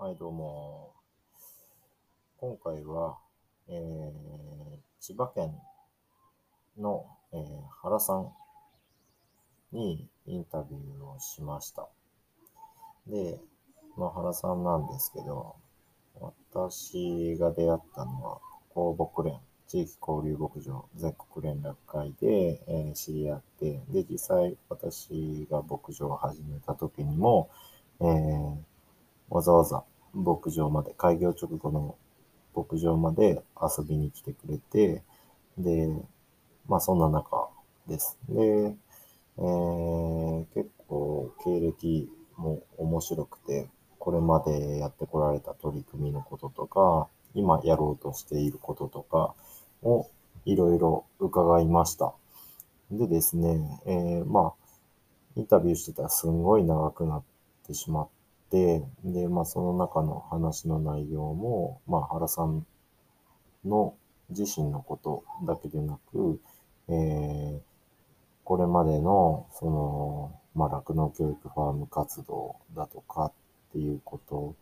はい、どうも。今回は、えー、千葉県の、えー原さんにインタビューをしました。で、まあ、原さんなんですけど、私が出会ったのは、公牧連、地域交流牧場全国連絡会で、えー知り合って、で、実際私が牧場を始めた時にも、えーわざわざ牧場まで、開業直後の牧場まで遊びに来てくれて、で、まあそんな中です。で、えー結構経歴も面白くて、これまでやってこられた取り組みのこととか、今やろうとしていることとかをいろいろ伺いました。でですね、えーまあ、インタビューしてたらすんごい長くなってしまって、で、まあその中の話の内容も、まあ原さんの自身のことだけでなく、えーこれまでの、その、まあ酪農教育ファーム活動だとかっていうこと、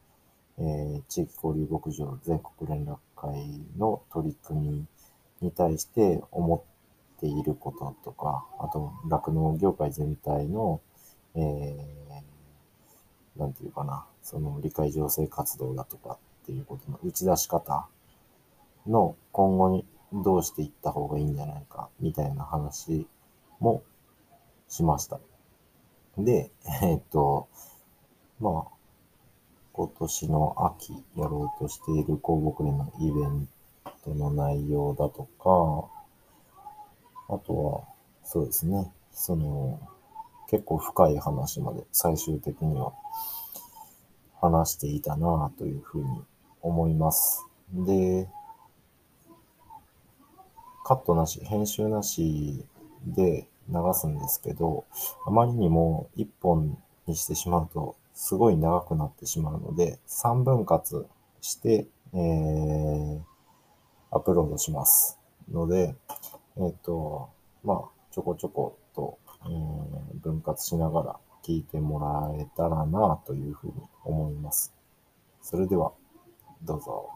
えー地域交流牧場全国連絡会の取り組みに対して思っていることとか、あと、酪農業界全体の、えーなんていうかな、その理解醸成活動だとかっていうことの打ち出し方の今後にどうしていった方がいいんじゃないかみたいな話もしました。で、えっと、まあ、今年の秋やろうとしている公牧連のイベントの内容だとか、あとは、そうですね、その、結構深い話まで最終的には話していたなというふうに思います。で、カットなし、編集なしで流すんですけど、あまりにも一本にしてしまうとすごい長くなってしまうので、3分割して、えー、アップロードします。ので、えっ、と、まあ、ちょこちょこと、えー分割しながら聞いてもらえたらなというふうに思います。それでは、どうぞ。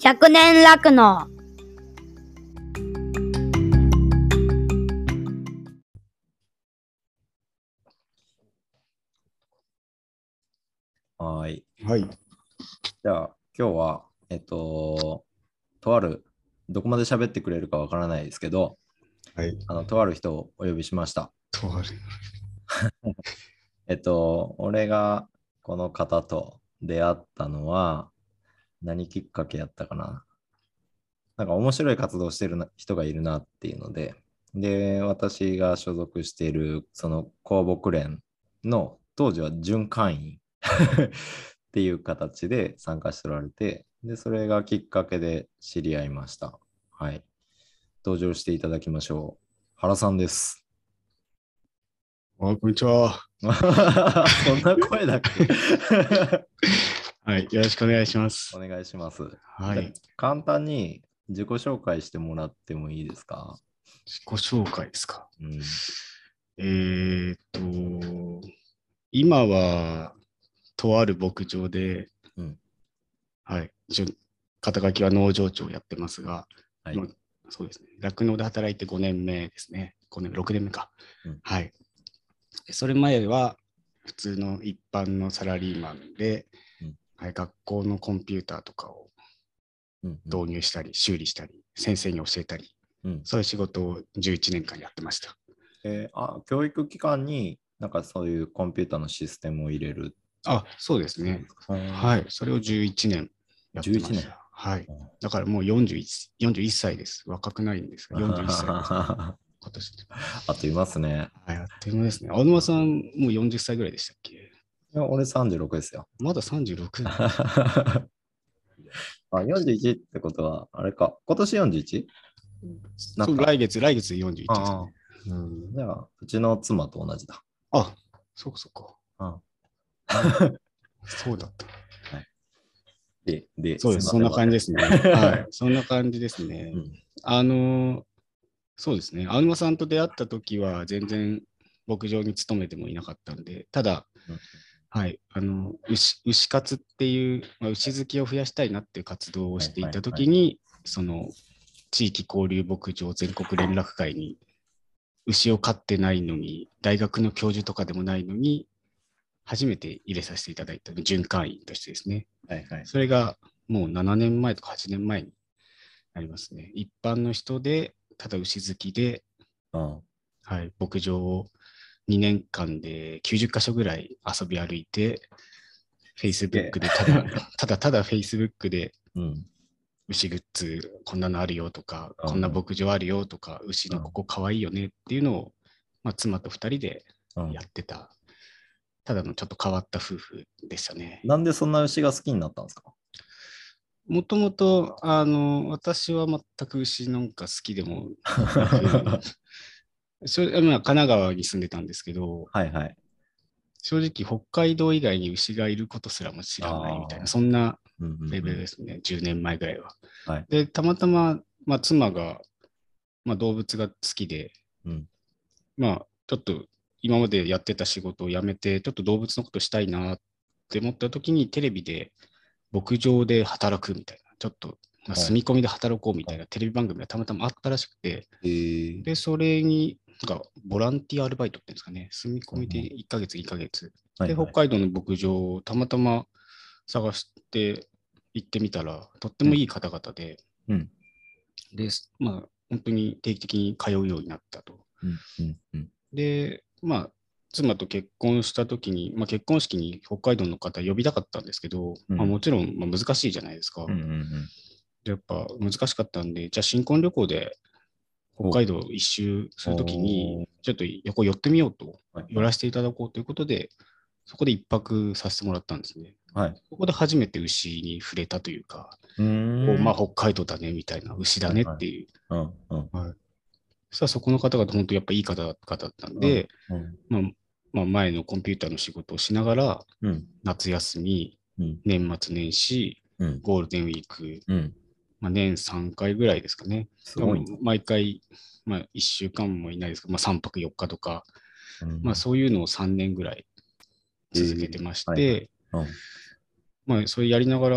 100年酪農はーい。はい。じゃあ、今日は、えっと、とある、どこまで喋ってくれるかわからないですけど、はい。あの、とある人をお呼びしました。とある。えっと、俺がこの方と出会ったのは、何きっかけやったかな。なんか面白い活動してるな人がいるなっていうので、で、私が所属している、その公牧連の、当時は準会員 っていう形で参加しておられて、で、それがきっかけで知り合いました。はい。登場していただきましょう。原さんです。あ、こんにちは。そんな声だっけ？はい。よろしくお願いしますお。願いします。はい。簡単に自己紹介してもらってもいいですか、自己紹介ですか？うん、えーっと、今は、とある牧場で、うんはい。肩書きは農場長をやってますが、はい。まあそうですね。酪農で働いて5年目ですね。5年、6年目か。うんはい。でそれ前は、普通の一般のサラリーマンで、うんはい、学校のコンピューターとかをうん導入したり、修理したり、先生に教えたり、うんそういう仕事を11年間やってました。えーあ教育機関になんかそういうコンピューターのシステムを入れる。あ、そうですね。ははい。それを11年やってまし11年た。はい。うんだからもう 41, 41歳です。若くないんですが、41歳今年で。っといますね。はい、あっという間ですね。青沼さん、もう40歳ぐらいでしたっけ？いや俺36ですよ。まだ36 あ41ってことは、あれか、今年 41? なったそう来月、来月41です、ね。ああうん、じゃあ、うちの妻と同じだ。あ、そうかそうか。うん そうだった。で、で、そうです。いそんな感じじですね。はい。そんな感じですね。うんあのーそうですね。青沼さんと出会った時は全然牧場に勤めてもいなかったんで、ただ、うんはい、あの牛牛活っていう、まあ、牛好きを増やしたいなっていう活動をしていた時に、その地域交流牧場全国連絡会に牛を飼ってないのに、大学の教授とかでもないのに、初めて入れさせていただいた準会員としてですね。はいはい。それがもう7年前とか8年前になりますね。一般の人で、ただ牛好きで、うん。はい、牧場を2年間で90箇所ぐらい遊び歩いて、Facebook でただ ただただ Facebook でうん。牛グッズこんなのあるよとか、うんこんな牧場あるよとか、牛のここかわいいよねっていうのを、まあ、妻と2人でうんやってた、ただのちょっと変わった夫婦でしたね。なんでそんな牛が好きになったんですか？もともと、あの、私は全く牛なんか好きでもそれ まあ、神奈川に住んでたんですけど、はいはい。正直北海道以外に牛がいることすらも知らないみたいな、そんなうんうんうんレベルですね、10年前ぐらいは。はいで、たまたま、まあ、妻が、まあ、動物が好きで、うんまあ、ちょっと今までやってた仕事を辞めて、ちょっと動物のことしたいなって思った時に、テレビで牧場で働くみたいな、ちょっと、まあ、はい。住み込みで働こうみたいなテレビ番組がたまたまあったらしくて、えー。で、それに、なんか、ボランティアアルバイトっていうんですかね、住み込みで1ヶ月、2ヶ月。で、はいはい。北海道の牧場をたまたま探して行ってみたら、とってもいい方々で、うん。で、まあ、本当に定期的に通うようになったと。うん。うん。うん。で、まあ、妻と結婚した時に、まあ、結婚式に北海道の方呼びたかったんですけど、うんまあ、もちろん、まあ、難しいじゃないですか。うんうんうんでやっぱ難しかったんで、じゃあ新婚旅行で北海道一周するときおに、ちょっと横寄ってみようと、はい寄らせていただこうということで、そこで一泊させてもらったんですね。はい。そこで初めて牛に触れたというか、うまあ、北海道だねみたいな、牛だねっていう。うんうんそしたらそこの方々、本当やっぱいい方々だったんで、うん。まあまあ、前のコンピューターの仕事をしながら、うん。夏休み、うん。年末年始、うん。ゴールデンウィーク、うん。まあ、年3回ぐらいですかね。毎回、まあ、1週間もいないですけど、まあ、3泊4日とか、うん。まあ、そういうのを3年ぐらい続けてまして、えーはい。うんまあ、それやりながら、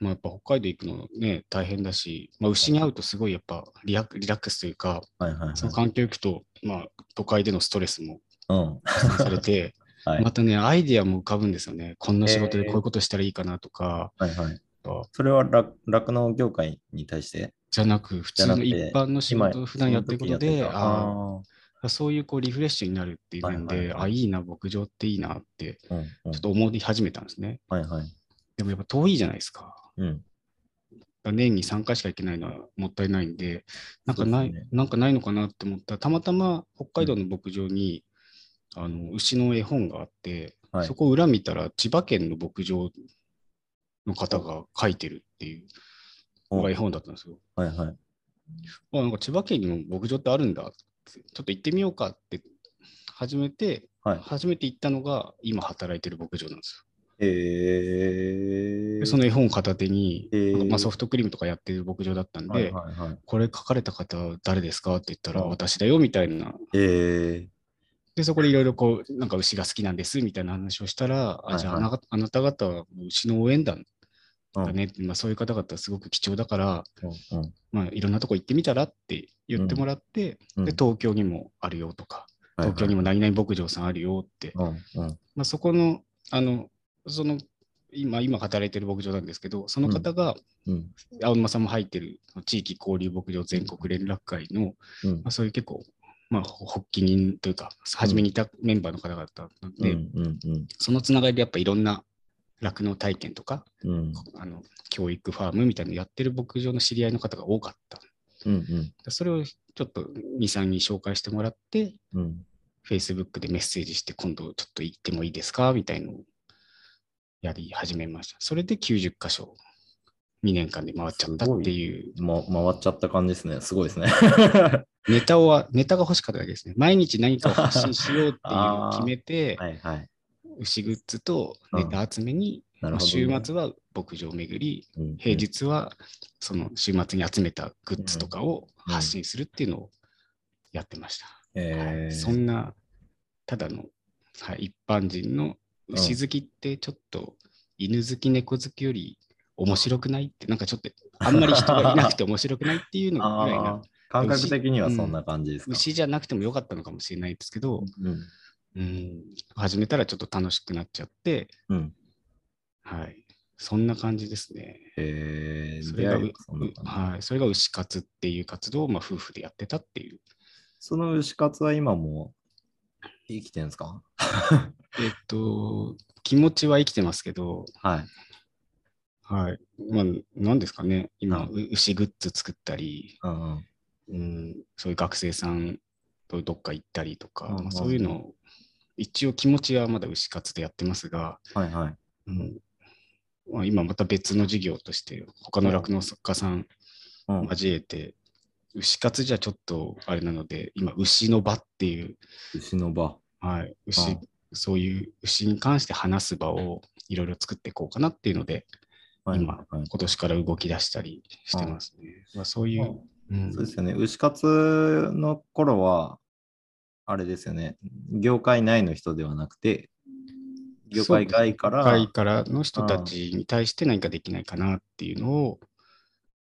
まあ、やっぱ北海道行くのね、大変だし、まあ、牛に会うとすごいやっぱリラリラックスというか、はいはいはい。その環境行くと、まあ、都会でのストレスもされて、はい。またね、アイディアも浮かぶんですよね。こんな仕事でえーこういうことしたらいいかなとか、はいはい。あそれは酪酪農業界に対して？じゃなく、普通の一般の仕事を普段やってることで、あそういうこうリフレッシュになるっていう面で、はいはいはい。あ、いいな、牧場っていいなって、ーうんうん。ちょっと思い始めたんですね。はいはいでもやっぱ遠いじゃないですか。うん。年に3回しか行けないのはもったいないんで、なんかない、ね。なんかないのかなって思ったら、たまたま北海道の牧場に、あの牛の絵本があって、はい。そこを裏見たら、千葉県の牧場の方が書いてるっていうのが絵本だったんですよ。はいはい。あなんか千葉県にも牧場ってあるんだって、ちょっと行ってみようかって始めて、はい。初めて行ったのが今働いてる牧場なんですよ。えー。でその絵本を片手に、へーまあ、ソフトクリームとかやってる牧場だったんで、はいはいはい。これ書かれた方誰ですかって言ったら、うん。私だよみたいな。えで、そこでいろいろこう、なんか牛が好きなんですみたいな話をしたら、はいはい。あじゃああなあなた方は牛の応援団ーだね。って、まあ、そういう方々はすごく貴重だから、うんうん。まあ、いろんなとこ行ってみたらって言ってもらって、うん。で東京にもあるよとか、東京にも何々牧場さんあるよって、うんうん。まあ、そこの、あの、その、今、今働いてる牧場なんですけど、その方が、うん。青沼さんも入ってる地域交流牧場全国連絡会の、うん。まあ、そういう結構、まあ、ほ発起人というか、初めにいたメンバーの方々なんで、うんうんうん。そのつながりでやっぱいろんな酪農体験とか、うん。あの教育ファームみたいなのやってる牧場の知り合いの方が多かった。うんうん。でそれをちょっと2、3に紹介してもらって、うん。Facebook でメッセージして、今度ちょっと行ってもいいですか？みたいのをやり始めました。それで90箇所、2年間で回っちゃったっていう、ま、回っちゃった感じですね。すごいですね。ネタを、ネタが欲しかっただけですね。毎日何かを発信しようっていう 決めて、はいはい。牛グッズとネタ集めに、まあなるほど、週末は牧場巡り、うん平日はその週末に集めたグッズとかを発信するっていうのをやってました。えーそんな、ただの、はい、一般人の牛好きってちょっと犬好き、猫好きより面白くないって、なんかちょっと あんまり人がいなくて面白くないっていうのぐらい あなー、感覚的にはそんな感じですか？牛じゃなくてもよかったのかもしれないですけど、うん。うん、始めたらちょっと楽しくなっちゃって、うん。はい、そんな感じですね。えー、それがはい、それが牛活っていう活動を、まあ、夫婦でやってたっていう。その牛活は今も生きてるんですか？えっと、気持ちは生きてますけど、はい。はい。まあ、なんですかね。今、うう牛グッズ作ったり、うんうん。うん、そういう学生さんとどっか行ったりとか、うんうんまあ、そういうのを、一応気持ちはまだ牛活でやってますが、はいはい。うんまあ、今また別の事業として、他の酪農家さんうん、交えて、牛活じゃちょっとあれなので、今、牛の場っていう、牛の場。はい、牛、うん。そういう牛に関して話す場をいろいろ作っていこうかなっていうので、今はい。はい。今年から動き出したりしてますね。まあ、そういう、うん。そうですよね。牛活の頃は、あれですよね。業界内の人ではなくて、業界外から、業界からの人たちに対して何かできないかなっていうのを、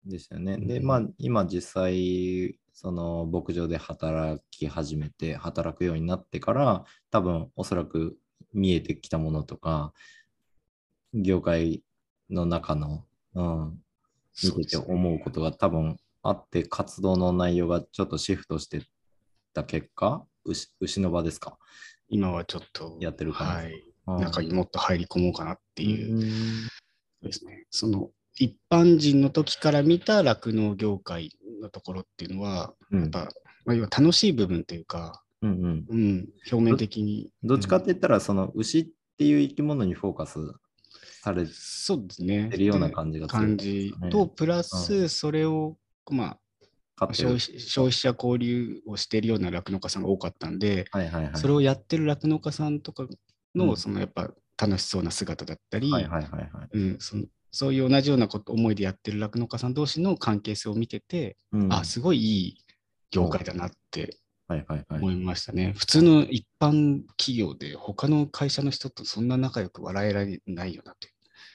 ですよね。で、うん。まあ、今実際、その牧場で働き始めて、働くようになってから、多分おそらく見えてきたものとか、業界の中の、うん、見てて思うことが多分あって、活動の内容がちょっとシフトしてた結果、牛牛の場ですか？今はちょっとやってる感じはい、うん。中にもっと入り込もうかなっていう。う、ん。ですね。その一般人の時から見た酪農業界のところっていうのは、うんやっぱ、まあ、要は楽しい部分というか、うんうんうん、表面的に。どっちかって言ったら、その牛っていう生き物にフォーカスされそうですね。てるような感じがする感じと、プラスそれを、まあ、消費消費者交流をしているような酪農家さんが多かったんで、はいはいはい。それをやってる酪農家さんとかの、うんそのやっぱ楽しそうな姿だったり、はいはいはいはい。うん、そのそういう同じようなこと思いでやってる酪農家さん同士の関係性を見てて、うんあ、すごいいい業界だなってはいはいはい。思いましたね。普通の一般企業で他の会社の人とそんな仲良く笑えられないよなって。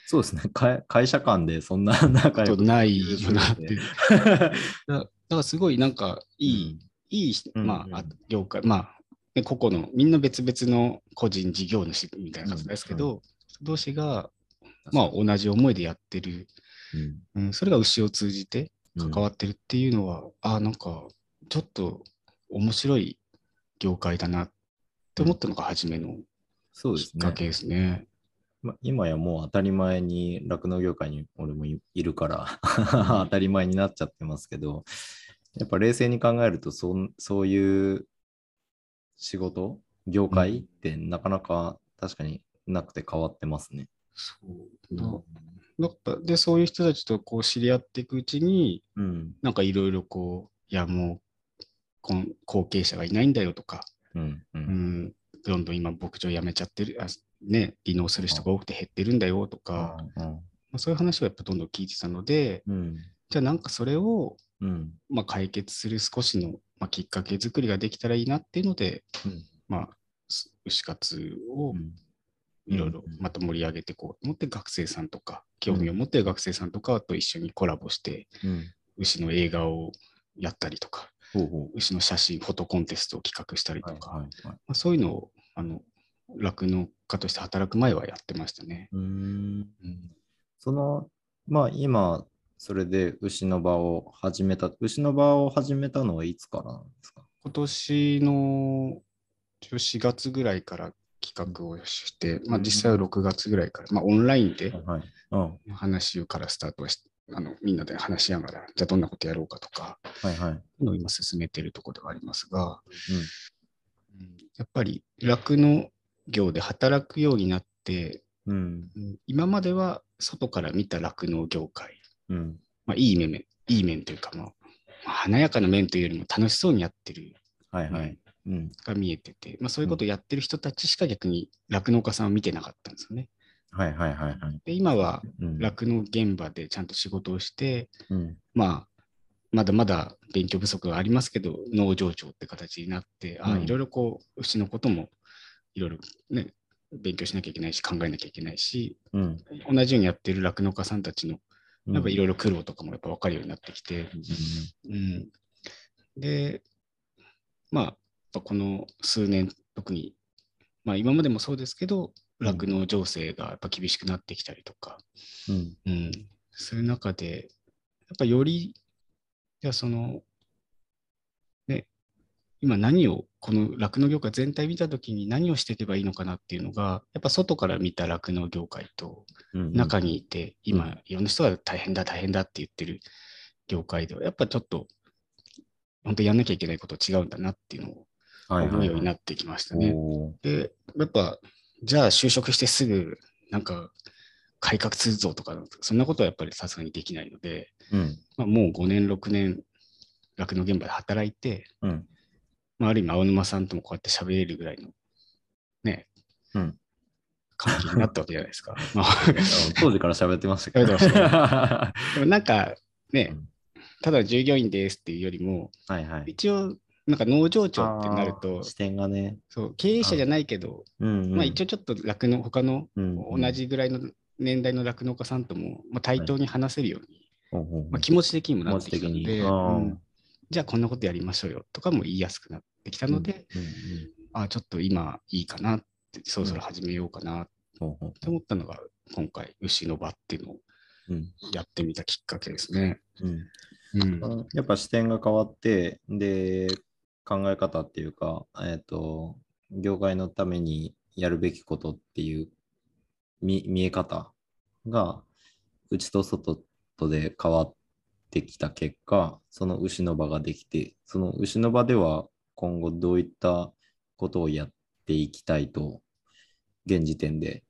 そうですね。会会社間でそんな仲良くとないよなって。だだからすごいなんかいい、いい、うんまあ、あうん業界、まあ、ね、個々のみんな別々の個人事業主みたいな感じですけど、同士が、まあ、同じ思いでやってる、うんうん、それが牛を通じてうん関わってるっていうのは、あなんかちょっと面白い業界だなって思ったのが初めのそうですね。きっかけですね。ま今やもう当たり前に酪農業界に俺もいいるから当たり前になっちゃってますけど、やっぱ冷静に考えるとそんそういう仕事、業界ってなかなか確かになくて変わってますね。そうだやっぱでそういう人たちとこう知り合っていくうちにうん。なんかいろいろこういやもうこの後継者がいないんだよとか、うん。う。うんん、どんどん今牧場辞めちゃってるあね離農する人が多くて減ってるんだよとか、うんまあ、そういう話をやっぱどんどん聞いてたのでうん。じゃあなんかそれを、うん。まあ、解決する少しの、まあ、きっかけ作りができたらいいなっていうので、うんまあす牛活をうんいろいろうんまた盛り上げていこうと思って学生さんとか興味を持っている学生さんとかと一緒にコラボしてうん。牛の映画をやったりとかほうほ牛の写真フォトコンテストを企画したりう。とか、はいはいはい。まあ、そういうのをあの酪農家として働く前はやってましたね。その、まあ今、それで牛の場を始めた、牛の場を始めたのはいつからなんですか？今年の一応4月ぐらいから企画をして、まあ、実際は6月ぐらいから、まあ、オンラインで。話をからスタートはしあのみんなで話しながら、じゃあどんなことやろうかとか、はいはい。のを今進めているところではありますが、うんやっぱり酪農業で働くようになって、うん。今までは外から見た酪農業界、うん。まあ、いい面、いい面というか、まあ、まあ華やかな面というよりも楽しそうにやってるはいはい。うん。が見えてて、まあ、そういうことをやってる人たちしか逆に酪農家さんを見てなかったんですよね。はいはいはいはい。で、今はうん。酪農現場でちゃんと仕事をして、うん。まあ、まだまだ勉強不足がありますけど、農場長って形になって、あうんいろいろこう、牛のこともいろいろね、勉強しなきゃいけないし、考えなきゃいけないし、うん。同じようにやってる酪農家さんたちの、うんやっぱいろいろ苦労とかもやっぱ分かるようになってきて、うん、で、まあ、ぱこの数年、特に、まあ今までもそうですけど、うん酪農情勢がやっぱ厳しくなってきたりとか、うん。うん、そういう中で、やっぱより、じゃあその、ね、今何を、この酪農業界全体見たときに何をしていけばいいのかなっていうのが、やっぱ外から見た酪農業界と、うん。中にいて、う今、いろんな人が大変だ、大変だって言ってる業界では、やっぱちょっと、本当やんなきゃいけないこと違うんだなっていうのをはい思うようになっってきましたね。で、やっぱ、じゃあ就職してすぐ、なんか、改革するぞとか、そんなことはやっぱりさすがにできないので、うん。まあ、もう5年、6年、酪農現場で働いて、うん。まあ、ある意味、青沼さんともこうやって喋れるぐらいの、ね、うん関係になったわけじゃないですか。まあ当時から喋ってましたけど。でもなんかねうん、ただ従業員ですっていうよりも、はいはい。一応、なんか農場長ってなるあとー、視点がね。そう経営者じゃないけど、うんうん。まあ一応ちょっと酪農、他のうん同じぐらいの年代の酪農家さんとも、まあ、対等に話せるように、ほうほうほうまあ、気持ち的にもなってきたので、うん。じゃあこんなことやりましょうよとかも言いやすくなってきたので、うんうんあちょっと今いいかなって、そろそろ始めようかなって思ったのが、今回、牛の場っていうのをうん。やってみたきっかけですね。うん。うん。やっぱ視点が変わって、で、考え方っていうか、えっ、と、業界のためにやるべきことっていう見見え方が、内と外とで変わってきた結果、その牛の場ができて、その牛の場では今後どういったことをやっていきたいと、現時点で、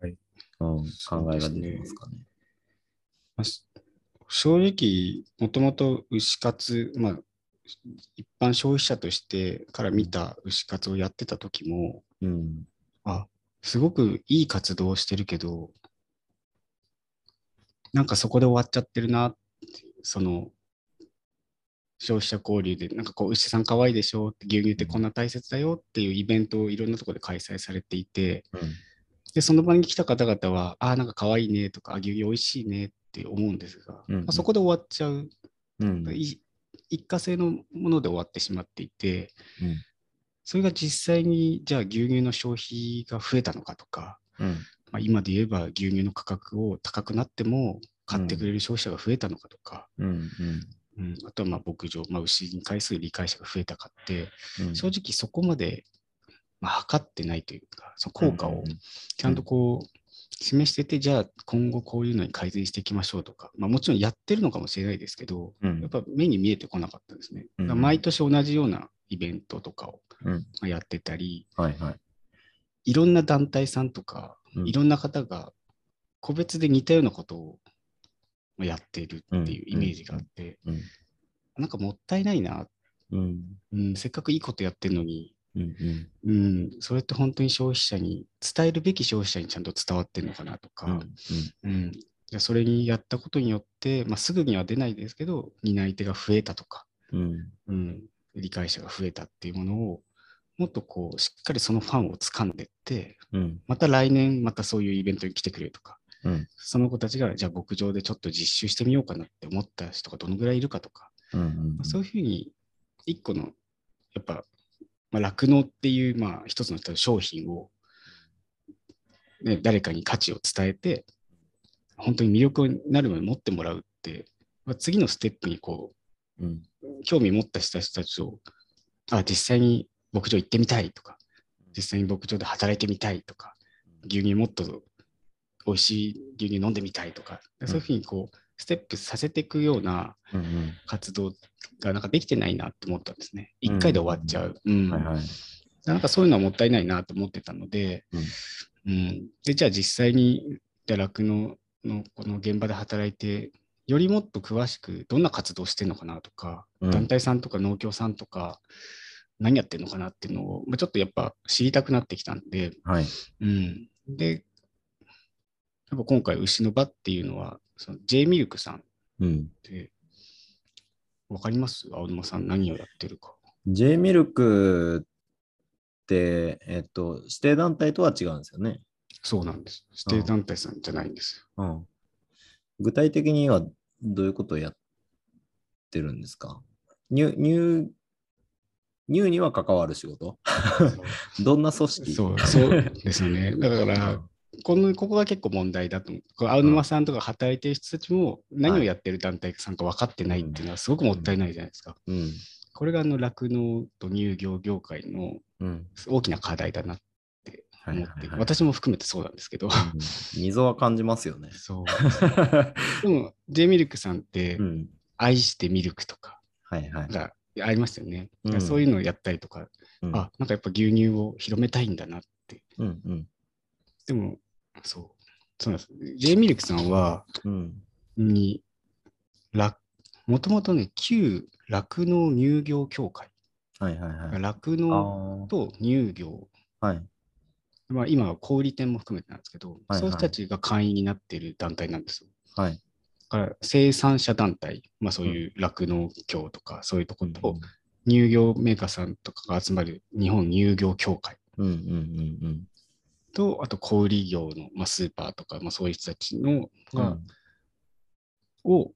はいうん、考えが出てますかね。まあし正直、もともと牛活、まあ、一般消費者としてから見た牛活をやってた時も、うん。あ、すごくいい活動をしてるけど、なんかそこで終わっちゃってるなって、その、消費者交流で、なんかこう、牛さん可愛いでしょって、牛乳ってこんな大切だよっていうイベントをいろんなところで開催されていて、うんで、その場に来た方々は、ああ、なんか可愛いねとか、あ牛乳美味しいねって思うんですが、うんうんまあそこで終わっちゃう、うん。い一過性のもので終わってしまっていて、うんそれが実際に、じゃあ牛乳の消費が増えたのかとか、うん。まあ、今で言えば牛乳の価格を高くなっても買ってくれる消費者が増えたのかとか、うん。うん。うんあとはまあ牧場、まあ、牛に対する理解者が増えたかって、うん正直そこまで、まあ、測ってないというか、その効果をちゃんとこう、示してて、じゃあ今後こういうのに改善していきましょうとか、まあ、もちろんやってるのかもしれないですけど、うんやっぱ目に見えてこなかったですね。うん毎年同じようなイベントとかをやってたり、はいはい。いろんな団体さんとか、うんいろんな方が個別で似たようなことをまあやっているっていうイメージがあって、うん。なんかもったいないな、うん。うん、せっかくいいことやってるのに、うん。うん、それって本当に消費者に、伝えるべき消費者にちゃんと伝わってるのかなとか、うん。うんじゃあそれにやったことによって、まあ、すぐには出ないですけど、担い手が増えたとか、うん。うん、理解者が増えたっていうものを、もっとこう、しっかりそのファンを掴んでって、うん。ままた来年またそういうイベントに来てくれるとか、うんその子たちがじゃあ牧場でちょっと実習してみようかなって思った人がどのぐらいいるかとか、うん。まあそういうふうに一個のやっぱ、まあ、酪農っていうまあ一つの商品を、ね、誰かに価値を伝えて本当に魅力になるまで持ってもらうって、まあ、次のステップにこうん。う興味持った人たちをあ実際に牧場行ってみたいとか実際に牧場で働いてみたいとか牛乳もっと美味しい牛乳飲んでみたいとか、そういうふうにこうステップさせていくようなうん。活動がなんかできてないなって思ったんですね。一回で終わっちゃう。なんかそういうのはもったいないなと思ってたので、うんでじゃあ実際に酪農のこの現場で働いて、よりもっと詳しくどんな活動してるのかなとか、うん団体さんとか農協さんとか、何やってるのかなっていうのを、まあ、ちょっとやっぱ知りたくなってきたんで、はい。うん、で、やっぱ今回、牛の場っていうのは、その J ミルクさんうん。で、わかります？青沼さん何をやってるか。J ミルクって、えっと、指定団体とは違うんですよね。そうなんです。指定団体さんじゃないんですよ。うん。具体的にはどういうことをやってるんですか？入、入、入には関わる仕事？どんな組織？そう、そうですよね。だから、このここが結構問題だと思う。青沼さんとか働いてる人たちも何をやってる団体さんか分かってないっていうのはすごくもったいないじゃないですか。うん。これがあの酪農と乳業業界のうん。大きな課題だなってはい思って、はいはい私も含めてそうなんですけど、うん溝は感じますよね。そう。でも、J ミルクさんってう、ん。愛してミルクとかはいはい。がありますよね。うんだからそういうのをやったりとか、うんあ、なんかやっぱ牛乳を広めたいんだなって。うんうん。でも、そう。そうなんです。J ミルクさんは、うん。に、らもともとね、旧酪農乳業協会、はいはいはい。酪農あと乳業、あ。はい。まあ、今は小売店も含めてなんですけど、はいそういう人たちが会員になっている団体なんですよ。はい。だから生産者団体、まあ、そういう酪農協とか、そういうところと、乳業メーカーさんとかが集まる日本乳業協会うんうんうんと、あと小売業の、まあ、スーパーとか、まあ、そういう人たちのうん。が、を、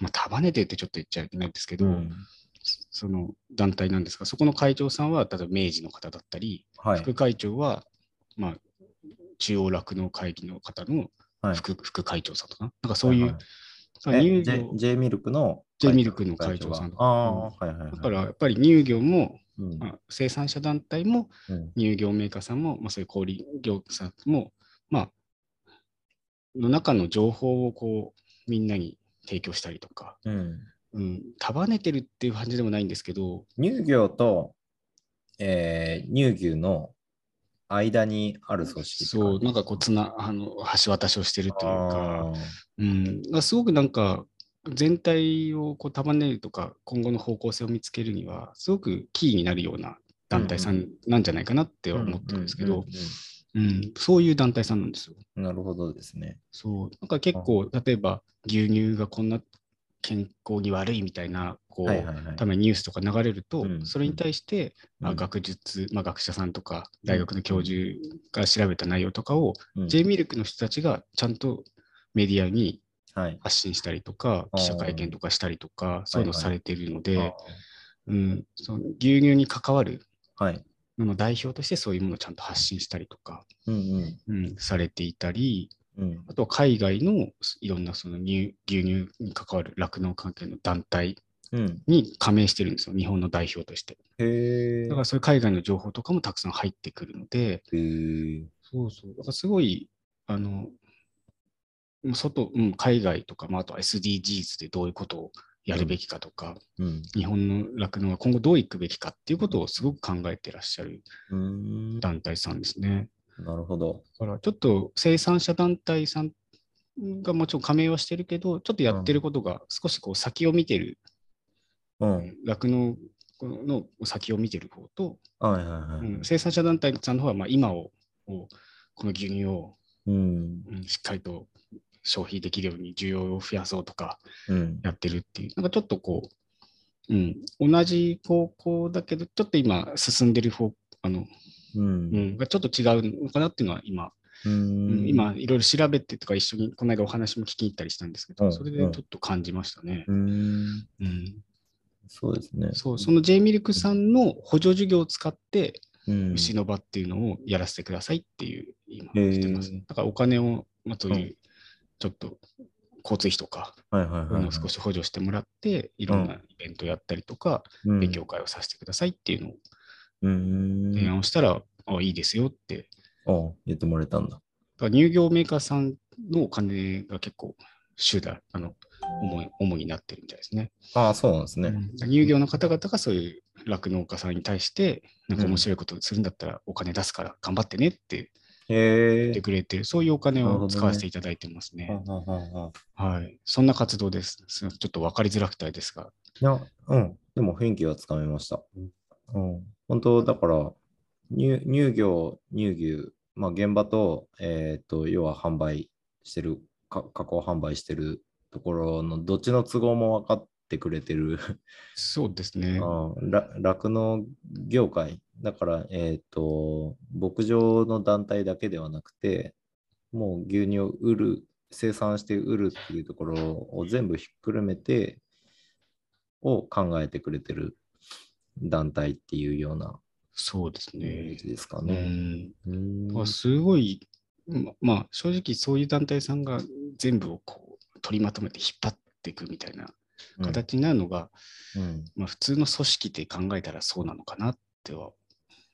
まあ、束ねてってちょっと言っちゃいけないんですけど、うんその団体なんですが、そこの会長さんは、例えば明治の方だったり、はい。副会長は、まあ、中央酪農会議の方のはい。副,、副会長さんとかな、なんかそういう、はいはい乳 J, 業。J ミルクの J ミルクの会長さんがああ、はいはいはい。だからやっぱり乳業も、うん、まあ、生産者団体もうん。乳業メーカーさんも、まあ、そういう小売業さんも、まあ、の中の情報をこうみんなに提供したりとか、うん。うん、束ねてるっていう感じでもないんですけど、乳業と、えー乳牛の間にある組織そう、なんかこうつな、あの、橋渡しをしてるというか、うん、すごくなんか、全体をこう束ねるとか、今後の方向性を見つけるには、すごくキーになるような団体さんなんじゃないかなって思ったんですけど、うんそういう団体さんなんですよ。うんなるほどですね。そう、なんか結構、例えば牛乳がこんな健康に悪いみたいな、こう、はいはいはい。ためにニュースとか流れると、うんそれに対して、まあ、うん。学術、まあ、学者さんとか大学の教授が調べた内容とかを、うん。J ミルクの人たちがちゃんとメディアにはい。発信したりとか、記者会見とかしたりとか、そういうのされているので、あうん、その牛乳に関わるーはい。のの代表としてそういうものをちゃんと発信したりとか、うん。うん、されていたり、うん。うんあとは海外のいろんなその乳牛乳に関わる酪農関係の団体うん。に加盟してるんですよ、日本の代表として。だからそういう海外の情報とかもたくさん入ってくるので、そうそう。だからすごい、あの、外、うん、海外とか、まあ、あとは SDGs でどういうことをやるべきかとか、うん。日本の酪農が今後どういくべきかっていうことをすごく考えてらっしゃる。団体さんですね。なるほど。だからちょっと生産者団体さんがもちろん加盟はしてるけど、ちょっとやってることが少しこう先を見てる、うん。酪農の先を見てる方と、はいはいはい。うん生産者団体さんの方はまあ今を、をこの牛乳を、うん。うんしっかりと消費できるように需要を増やそうとかうん。やってるっていう、なんかちょっとこう、うん、同じ方向だけど、ちょっと今進んでる方、あの、う。うんん、がちょっと違うのかなっていうのは今、ううんん。今いろいろ調べてとか一緒にこの間お話も聞きに行ったりしたんですけど、うんそれでちょっと感じましたね。うーん。うん、そうですね。そう、その J ミルクさんの補助授業を使って、うん。牛の場っていうのをやらせてくださいっていう、今、してます。だからお金を、まあ、そういうう、んちょっと交通費とか。もう少し補助してもらって、いろんなイベントやったりとか、うん勉強会をさせてくださいっていうのを。提案をしたら、あいいですよって。あ言ってもらえたんだ。だ乳業メーカーさんのお金が結構主だ、あの、主に主になってるみたいですね。ああ、そうなんですね。うん乳業の方々がそういう酪農家さんに対して、なんか面白いことするんだったらお金出すから頑張ってねって言って。くれて、そういうお金を使わせていただいてますね。ははい。そんな活動です。ちょっと分かりづらくてですが。いや、うん。でも雰囲気はつかめました。うん。本当、だから、乳乳業、乳牛、まあ、現場と、えっ、と、要は販売してる、か加工販売してるところのどっちの都合も分かっってくれてるそうですね。酪農業界。だから、えっ、と、牧場の団体だけではなくて、もう牛乳を売る、生産して売るっていうところを全部ひっくるめて、を考えてくれてる団体っていうようなそうですね。ジですかうね。ん。うんまあ、すごい、ままあ、正直そういう団体さんが全部をこう取りまとめて引っ張っていくみたいな形になるのが、うんまあ、普通の組織って考えたらそうなのかなっては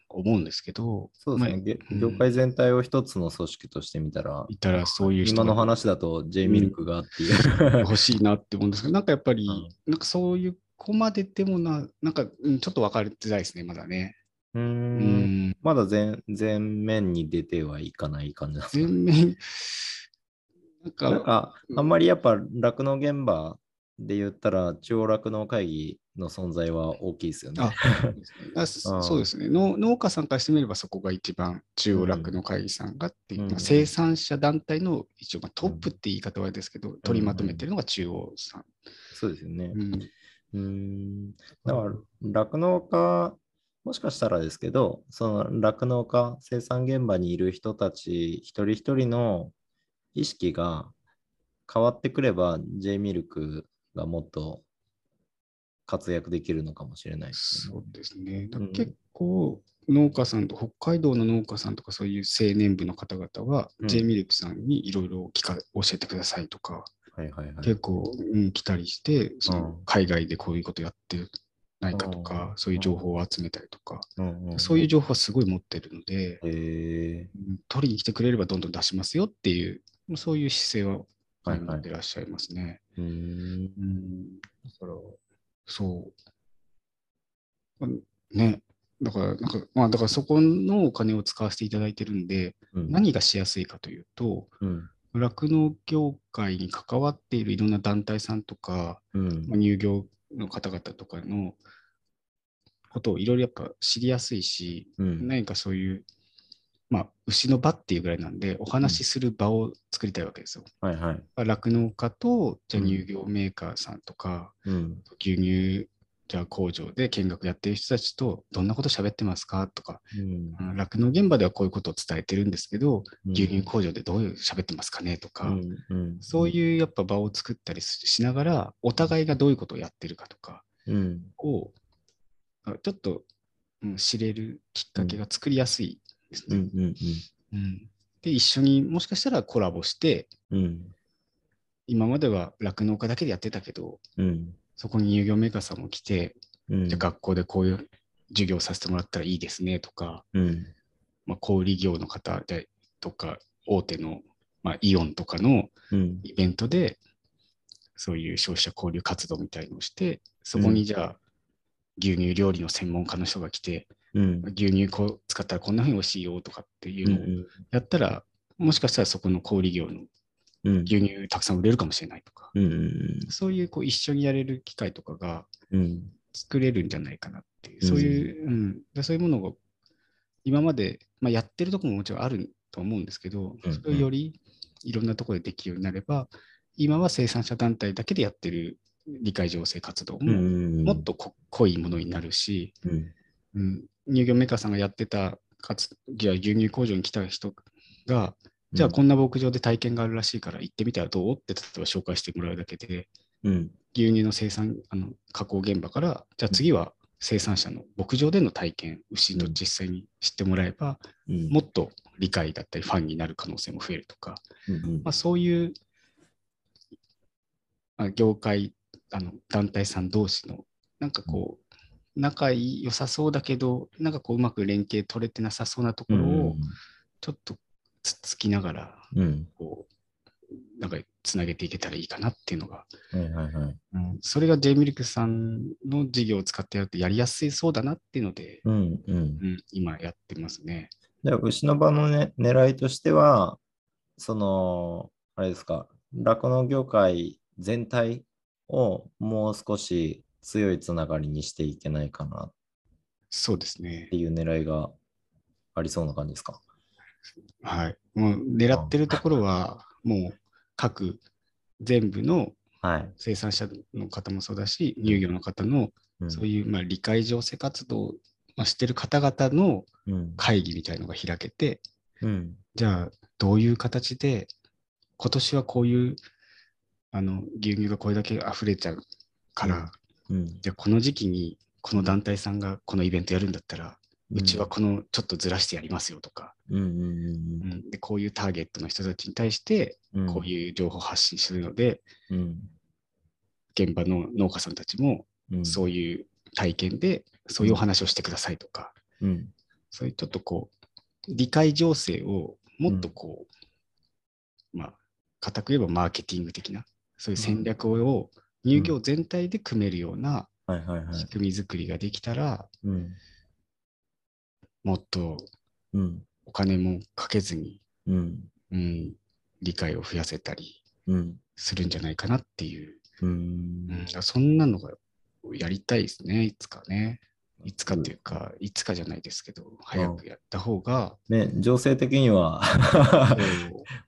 思うんですけど、そうですね。まあ業界全体を一つの組織としてみたら、いたらそういう人今のが話だと J ミルクがっていう。欲しいなって思うんですけど、なんかやっぱり、うんなんかそういうこまででもな、なんか、うんちょっと分かりづらいですね、まだね。うーうんん、まだ全全面に出てはいかない感じなんですか？全面、なんか、なんか、あんまりやっぱ酪農現場で言ったら、中央酪農会議の存在は大きいですよね。あ あそそうですね農。農家さんからしてみればそこが一番中央酪農会議さんがっていう、うんまあ生産者団体の一応、まあ、トップって言い方はあれですけど、取りまとめてるのが中央さん。そうですよね。うんうーん。だから、酪農家、もしかしたらですけど、その酪農家、生産現場にいる人たち一人一人の意識が変わってくれば、J ミルクがもっと活躍できるのかもしれないですよね。そうですね。結構農家さんと、北海道の農家さんとかそういう青年部の方々は、うん J ミルクさんにいろいろ聞か教えてくださいとか、はいはいはい。結構、うん、来たりして、そのうん海外でこういうことやってないかとか、うんそういう情報を集めたりとか、うんうんそういう情報はすごい持ってるので、取りに来てくれればどんどん出しますよっていう、そういう姿勢ははいはい持ってらっしゃいますね。うーん。うん、だから、そう。まね。だから、なんか、まあ、だからそこのお金を使わせていただいてるんで、うん何がしやすいかというと、うん。酪農業界に関わっているいろんな団体さんとか、うんまあ、乳業の方々とかのことをいろいろやっぱ知りやすいし、うん。何かそういう、まあ、牛の場っていうぐらいなんで、お話しする場を作りたいわけですよ。はいはい。酪農家と、じゃ乳業メーカーさんとか、うん。牛乳じゃあ工場で見学やってる人たちとどんなこと喋ってますか？とか、酪農現場ではこういうことを伝えてるんですけど、うん牛乳工場でどういう喋ってますかね？とか、うんうんそういうやっぱ場を作ったりししながら、お互いがどういうことをやってるかとかうん。を、あちょっと、うん知れるきっかけが作りやすいですね。で、一緒にもしかしたらコラボして、うん。今までは酪農家だけでやってたけど、うん。そこに乳業メーカーさんも来て、うん。じゃあ学校でこういう授業させてもらったらいいですねとか、うん。まあ、小売業の方でとか、大手の、まあ、イオンとかのうん。イベントで、そういう消費者交流活動みたいのをして、そこにじゃあ、牛乳料理の専門家の人が来て、うん。牛乳こう使ったらこんなふうに美味しいよとかっていうのをうん。やったら、もしかしたらそこの小売業のうん。牛乳たくさん売れるかもしれないとか、うん。そういうこう一緒にやれる機会とかがうん。作れるんじゃないかなっていう、うんそういう、うん、でそういうものが今まで、まあ、やってるところももちろんあると思うんですけど、うんそれをよりいろんなところでできるようになれば、今は生産者団体だけでやってる理解醸成活動うもん。もっとこ濃いものになるし、うん。うん、乳業メーカーさんがやってたかつ、じゃあ牛乳工場に来た人が、じゃあこんな牧場で体験があるらしいから行ってみたらどう？って例えば紹介してもらうだけで、うん。牛乳の生産、あの加工現場から、じゃあ次は生産者の牧場での体験、牛と実際に知ってもらえば、うん。もっと理解だったりファンになる可能性も増えるとか、うん。まあ、そういうあ業界あの団体さん同士のなんかこう仲良さそうだけどなんかこううまく連携取れてなさそうなところをちょっとつっつきながらうん。こうなんかつなげていけたらいいかなっていうのが、はいはいはい。それが J ミルクさんの事業を使ってやるとやりやすいそうだなっていうので、うん。うん。うん、今やってますね。じゃあ、牛の場の、ね、狙いとしては、その、あれですか、酪農業界全体をもう少し強いつながりにしていけないかなっそうですねて。いう狙いがありそうな感じですか？はい。もう狙ってるところは、もう各全部のはい。生産者の方もそうだし、乳業の方のうんそういうまあ理解情勢活動をまあしてる方々のうん。会議みたいのが開けて、うん。じゃあどういう形で、今年はこういうあの牛乳がこれだけ溢れちゃうから、うん。じゃあこの時期にこの団体さんがこのイベントやるんだったら、うちはこのちょっとずらしてやりますよとか、うん。うん。うんでこういうターゲットの人たちに対してうん。こういう情報発信するので、うん。現場の農家さんたちもうん。そういう体験でそういうお話をしてくださいとか、うん。そういうちょっとこう、理解情勢をもっとこう、まあ、固く言えばマーケティング的な、そういう戦略を乳業全体で組めるような仕。組み作りができたら、うん。もっとうん。お金もかけずに、うん。うん、理解を増やせたりうん。するんじゃないかなっていう、ううんん。だからそんなのがやりたいですね、いつかね。いつかっていうか、いつかじゃないですけど、早くやった方が、ね、情勢的には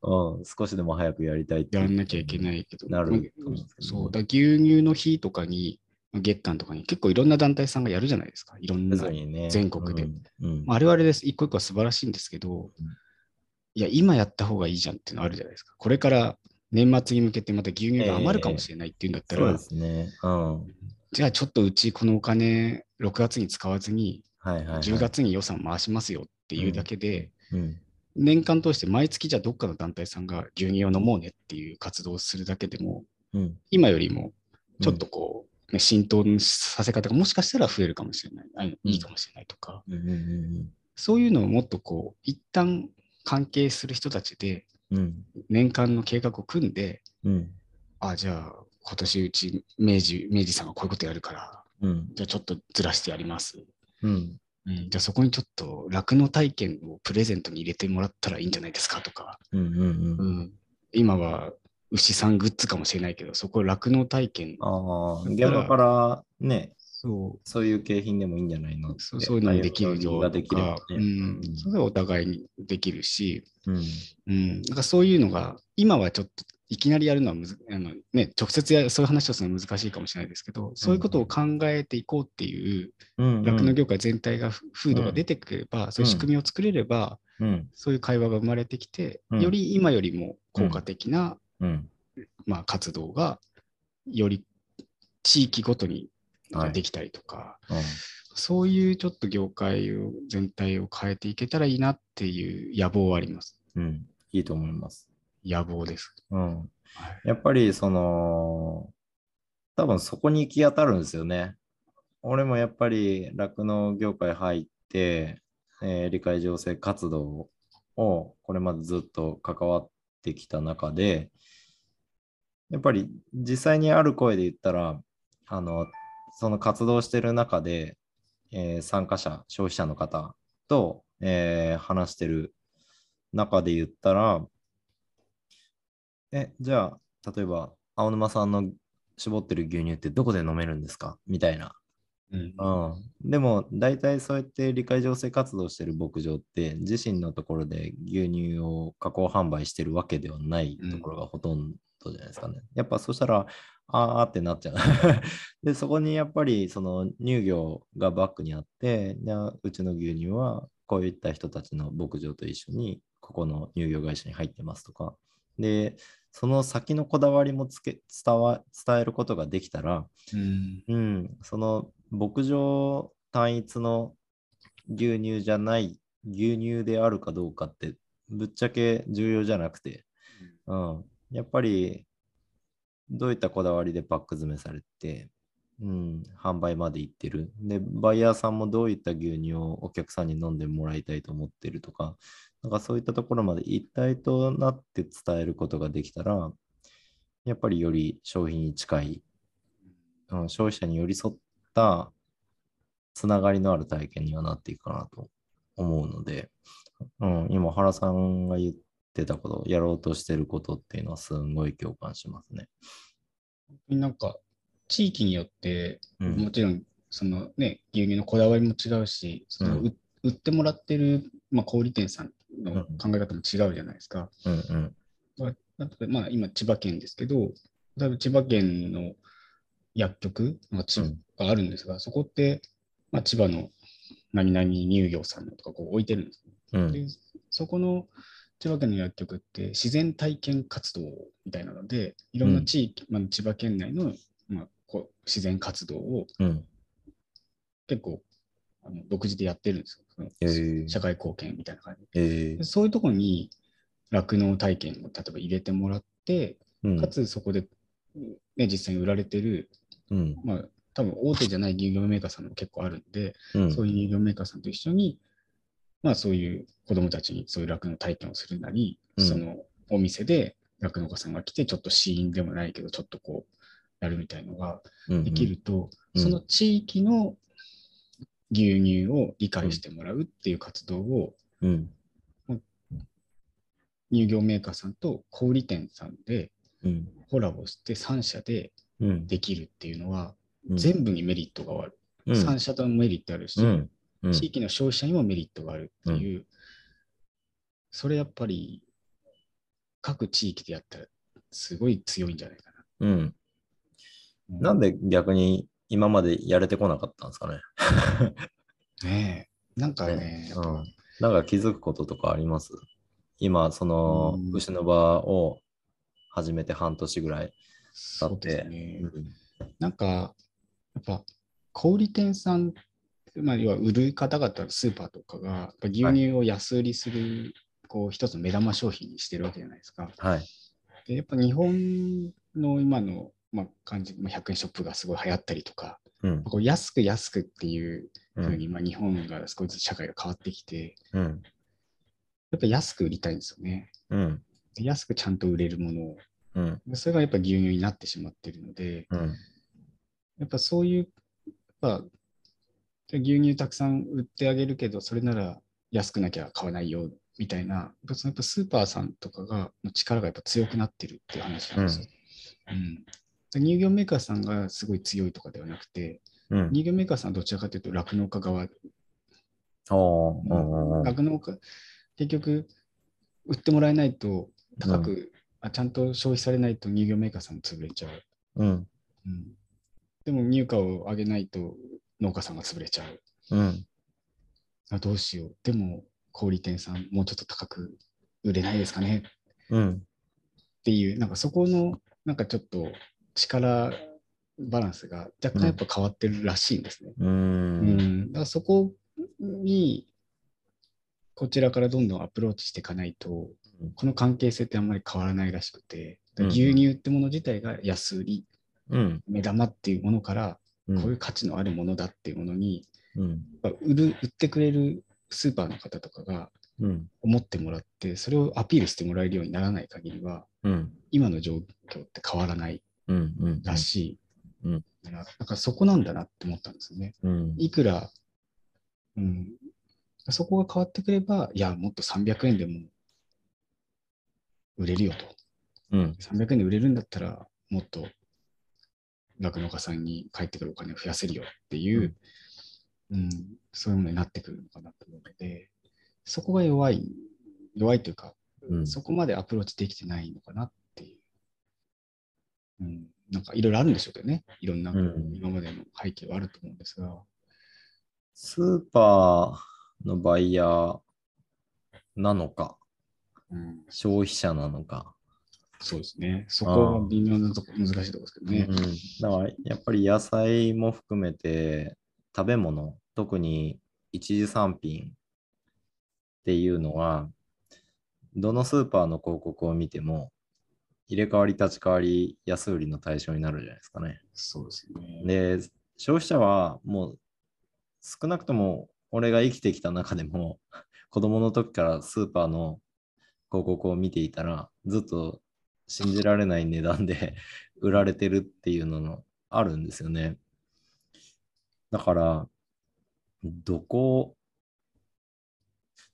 そう うん、少しでも早くやりたいやんなきゃいけないけど、なるそう、だ牛乳の日とかに、月間とかに結構いろんな団体さんがやるじゃないですか。いろんな。全国でうんうんまあ、あれはあれです。一個一個は素晴らしいんですけど、うんいや、今やった方がいいじゃんっていうのあるじゃないですか。これから年末に向けてまた牛乳が余るかもしれないっていうんだったら、そうですね。うん。じゃあちょっとうちこのお金6月に使わずに、はいはい、はい。10月に予算回しますよっていうだけで、うん。年間通して毎月じゃあどっかの団体さんが牛乳を飲もうねっていう活動をするだけでも、うん。今よりもちょっとこう、ね、浸透させ方がもしかしたら増えるかもしれない、あいいかもしれないとか。そういうのをもっとこう、一旦関係する人たちでうん。年間の計画を組んで、うん。あ、じゃあ今年うち明治、明治さんがこういうことやるから、うん。じゃあちょっとずらしてやります。うん。うん、じゃあそこにちょっと酪農体験をプレゼントに入れてもらったらいいんじゃないですかとか、うん。うん。うん。うん、今は牛さんグッズかもしれないけど、そこ酪農体験、ああ、現場からね、そう。そういう景品でもいいんじゃないのそうそういうのにできるよがとか、ね。うん、それはお互いにできるし、うん。うん、なんかそういうのが、今はちょっといきなりやるのはむずあの、ね、直接やそういう話をするのは難しいかもしれないですけど、そういうことを考えていこうっていう、うん。酪農業界全体がふ風土が出てくれば、そういう仕組みを作れれば、うん。そういう会話が生まれてきて、うん。より今よりも効果的な、うん。まあ、活動が、より地域ごとにはいできたりとか、うん。そういうちょっと業界を全体を変えていけたらいいなっていう野望はあります。うん。いいと思います。野望です。うん。はいやっぱりその、多分そこに行き当たるんですよね。俺もやっぱり酪農業界入って、えー理解情勢活動をこれまでずっと関わってきた中で、やっぱり実際にある声で言ったら、あの、その活動してる中で、えー参加者、消費者の方と、えー話してる中で言ったら、え、じゃあ、例えば、青沼さんの絞ってる牛乳ってどこで飲めるんですか？みたいな。うんうん。でも、大体そうやって理解醸成活動してる牧場って、自身のところで牛乳を加工販売してるわけではないところがほとんどじゃないですかね。やっぱそしたら、あーってなっちゃう。で、そこにやっぱりその乳業がバックにあって、でうちの牛乳はこういった人たちの牧場と一緒に、ここの乳業会社に入ってますとか。で、その先のこだわりもつけ伝わ伝えることができたら、うんうん、その牧場単一の牛乳じゃない牛乳であるかどうかってぶっちゃけ重要じゃなくて、うん、やっぱりどういったこだわりでパック詰めされて、うん、販売まで行ってる。で、バイヤーさんもどういった牛乳をお客さんに飲んでもらいたいと思ってるとか、なんかそういったところまで一体となって伝えることができたら、やっぱりより商品に近いうん、消費者に寄り添ったつながりのある体験にはなっていくかなと思うので、うん、今原さんが言ってたこと、やろうとしてることっていうのはすんごい共感しますね。なんか地域によって、うんもちろんそのね牛乳のこだわりも違うしそのうんう売ってもらってる、まあ、小売店さんの考え方も違うじゃないですか。うんうんまあ今千葉県ですけど例えば千葉県の薬局があるんですが、そこって、まあ、千葉の何々乳業さんのとかこう置いてるんですね。うん。でそこの千葉県の薬局って自然体験活動みたいなので、いろんな地域、まあ、千葉県内の、まあ、こう自然活動をうん。結構あの独自でやってるんですよ。社会貢献みたいな感じえで。ーそういうところに酪農体験を例えば入れてもらって、うんかつそこで、ね、実際に売られてる、うん。まあ、多分大手じゃない乳業メーカーさんも結構あるんで、うん。そういう乳業メーカーさんと一緒に、まあそういう子供たちにそういう酪農体験をするなり、うんそのお店で酪農家さんが来て、ちょっと試飲でもないけど、ちょっとこう、やるみたいのがうんできると、うんその地域の牛乳を理解してもらうっていう活動を、うん。乳業メーカーさんと小売店さんでうん。コラボして3社でうん。できるっていうのは、うん全部にメリットがある。うん3社ともメリットあるし、うん。うん。地域の消費者にもメリットがあるっていう、それやっぱり各地域でやったらすごい強いんじゃないかうん。な。なんで逆に今までやれてこなかったんですかね。ねえ、なんかね、ねうん。なんか気づくこととかあります？今、そのうん牛の場を始めて半年ぐらい経って。ですね。なんか、やっぱ小売店さん、まあ、要は売る方々、スーパーとかが、牛乳を安売りする、こう一つの目玉商品にしてるわけじゃないですか。はい。でやっぱ日本の今の、まあ、感じ、まあ、100円ショップがすごい流行ったりとか、うん。こう安く安くっていううん。ふうに、まあ、日本が少しずつ社会が変わってきて、うん。やっぱ安く売りたいんですよね。うん。で安くちゃんと売れるものを。うん。でそれがやっぱ牛乳になってしまってるので、うん。やっぱそういう、やっぱ牛乳たくさん売ってあげるけど、それなら安くなきゃ買わないよみたいな、やっぱそのやっぱスーパーさんとかがの力がやっぱ強くなってるっていう話なんですよ。うんで乳業メーカーさんがすごい強いとかではなくて、うん。乳業メーカーさんはどちらかというと酪農家側酪農家、結局、売ってもらえないと、高く、あ、ちゃんと消費されないと乳業メーカーさんも潰れちゃう。うん。うん、でも入荷を上げないと農家さんが潰れちゃう。うん。あどうしよう。でも、小売店さん、もうちょっと高く売れないですかねうん。っていう、なんかそこの、なんかちょっと力バランスが若干やっぱ変わってるらしいんですね。う。うんん、だからそこに、こちらからどんどんアプローチしていかないと、この関係性ってあんまり変わらないらしくて、うん牛乳ってもの自体が安売り、うん。目玉っていうものから、うん。こういう価値のあるものだっていうものに、うん。売る、売ってくれるスーパーの方とかがうん。思ってもらって、それをアピールしてもらえるようにならない限りは、うん。今の状況って変わらないうん。うん。らしい。うんだからなんかそこなんだなって思ったんですよね。うん。いくら、うん、そこが変わってくれば、いや、もっと300円でも売れるよと。うん。300円で売れるんだったら、もっと酪農家さんに返ってくるお金を増やせるよっていう、うんそういうものになってくるのかなと思うので、そこが弱い、弱いというか、うんそこまでアプローチできてないのかなっていう。うん、なんかいろいろあるんでしょうけどね。いろんな今までの背景はあると思うんですが。スーパーのバイヤーなのか、うん、消費者なのか。そうですね。そこは微妙なとこ、難しいところですけどね。うん、だからやっぱり野菜も含めて食べ物、特に一次産品っていうのは、どのスーパーの広告を見ても入れ替わり立ち替わり安売りの対象になるじゃないですかね。そうですね。で、消費者はもう少なくとも俺が生きてきた中でも子供の時からスーパーの広告を見ていたらずっと信じられない値段で 売られてるっていうののあるんですよね。だから、どこ、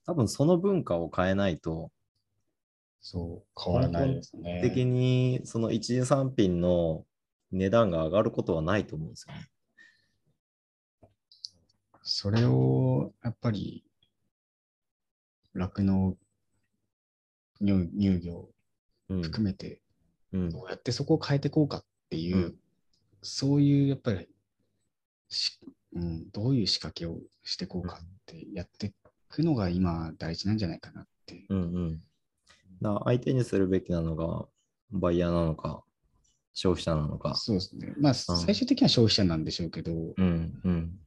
多分その文化を変えないと、そう、変わらないですね。的にその一次産品の値段が上がることはないと思うんですよね。それを、やっぱり、酪農、乳乳業うん含めてうん。どうやってそこを変えていこうかっていう、うん。そういうやっぱりし、うん、どういう仕掛けをしていこうかってやっていくのが今大事なんじゃないかなって。うんうん。だ相手にするべきなのが、バイヤーなのか、消費者なのか。そうですね。まあ、最終的には消費者なんでしょうけど、うんうん。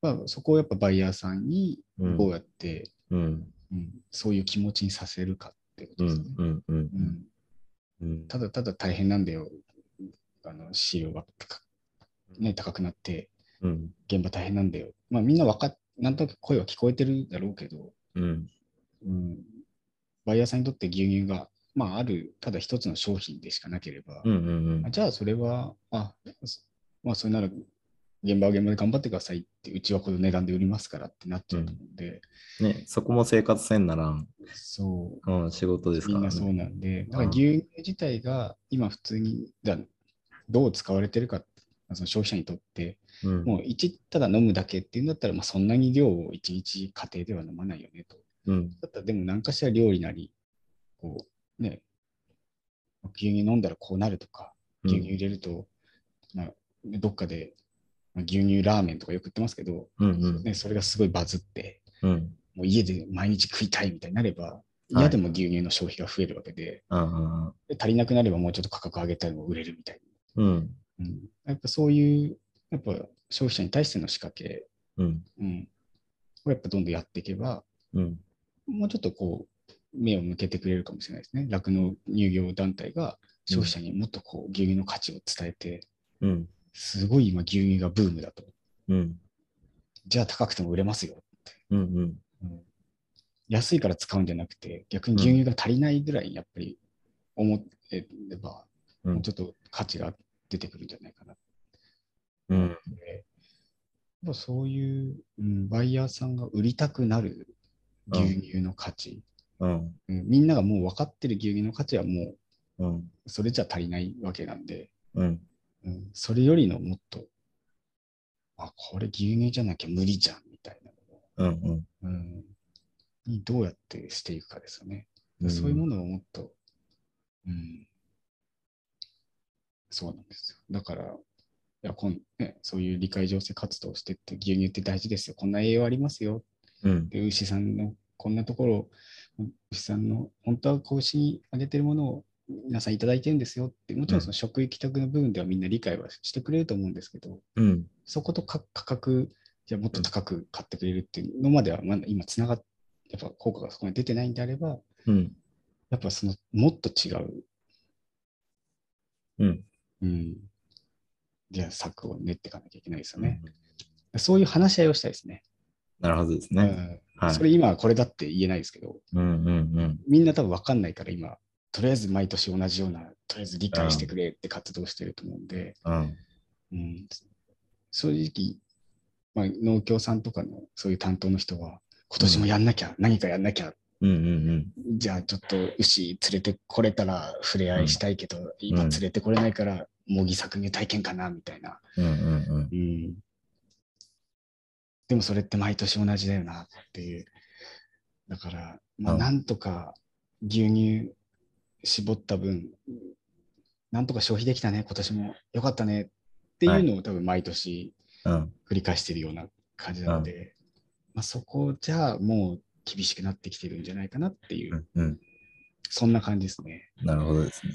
まあ、そこをやっぱバイヤーさんにうん。どうやって、うん。うんそういう気持ちにさせるかってことうんですね。うんうんうんうんただただ大変なんだよ。あの飼料が高,、ね、高くなって、うん。現場大変なんだよ。まあみんなわかっ、なんとなく声は聞こえてるだろうけど、うん。うん、バイヤーさんにとって牛乳が、まあある、ただ一つの商品でしかなければ、うんうんあじゃあそれは、あ、そまあそれなら現場は現場で頑張ってくださいって、うちはこの値段で売りますからってなっちゃうと思うんで、ね、そこも生活せんなら。ん、そう、うん、仕事ですからみんなそうね。なんで、だから牛乳自体が今普通に、じゃあどう使われてるか、その消費者にとって、うん。もう一ただ飲むだけっていうんだったら、まあ、そんなに量を一日家庭では飲まないよねと。うん。だったらでも何かしら料理なり、こうね、牛乳飲んだらこうなるとか、牛乳入れると、まあ、どっかで、まあ、牛乳ラーメンとかよく言ってますけど、うんうん。ね、それがすごいバズって、うん。もう家で毎日食いたいみたいになれば、い。嫌でも牛乳の消費が増えるわけで、うんで足りなくなればもうちょっと価格上げたらも売れるみたいうん。な。うん、やっぱそういう、やっぱ消費者に対しての仕掛け、うん。うん、をやっぱどんどんやっていけば、うん。もうちょっとこう、目を向けてくれるかもしれないですね。酪農乳業団体が消費者にもっとこう、牛乳の価値を伝えて、うんすごい今牛乳がブームだと。うん。じゃあ高くても売れますよ。うんうん。うん。安いから使うんじゃなくて、逆に牛乳が足りないぐらいやっぱり思えれば、うん。もうちょっと価値が出てくるんじゃないかな。うん。でやっぱそういう、うん、バイヤーさんが売りたくなる牛乳の価値、うん。うん。みんながもう分かってる牛乳の価値はもううん。それじゃ足りないわけなんで、うんうん、それよりのもっと、あ、これ牛乳じゃなきゃ無理じゃんみたいなうんうんの、うん、にどうやってしていくかですよね。うんそういうものをもっと、うん、そうなんですよ。だから、いやこんね、そういう理解醸成活動をしてって、牛乳って大事ですよ。こんな栄養ありますよ。うんで、牛さんのこんなところ、牛さんの本当は子牛にあげてるものを皆さんいただいてるんですよって、もちろんその食育託の部分ではみんな理解はしてくれると思うんですけど、うん。そことか価格、じゃあもっと高く買ってくれるっていうのまではまだ今つながっやっぱ効果がそこまで出てないんであれば、うん。やっぱそのもっと違う、うん。うん、じゃあ策を練っていかなきゃいけないですよね。そういう話し合いをしたいですね。なるほどですうね。ん。はいそれ今はこれだって言えないですけど、うんうんみんな多分分かんないから今、とりあえず毎年同じような、とりあえず理解してくれって活動してると思うんで、うん。うん。うん、正直、まあ、農協さんとかのそういう担当の人は、今年もやんなきゃ、何かやんなきゃ、うんうんじゃあちょっと牛連れてこれたら触れ合いしたいけど、今連れてこれないから、模擬搾乳体験かなみたいな。うんうんうん。うん。でもそれって毎年同じだよなっていう。だから、まあ、うん。なんとか牛乳絞った分、なんとか消費できたね、今年も。よかったね。っていうのを多分毎年うん。繰り返してるような感じなので、まあ、そこじゃあもう厳しくなってきてるんじゃないかなっていうう、んうん。そんな感じですね。なるほどですね。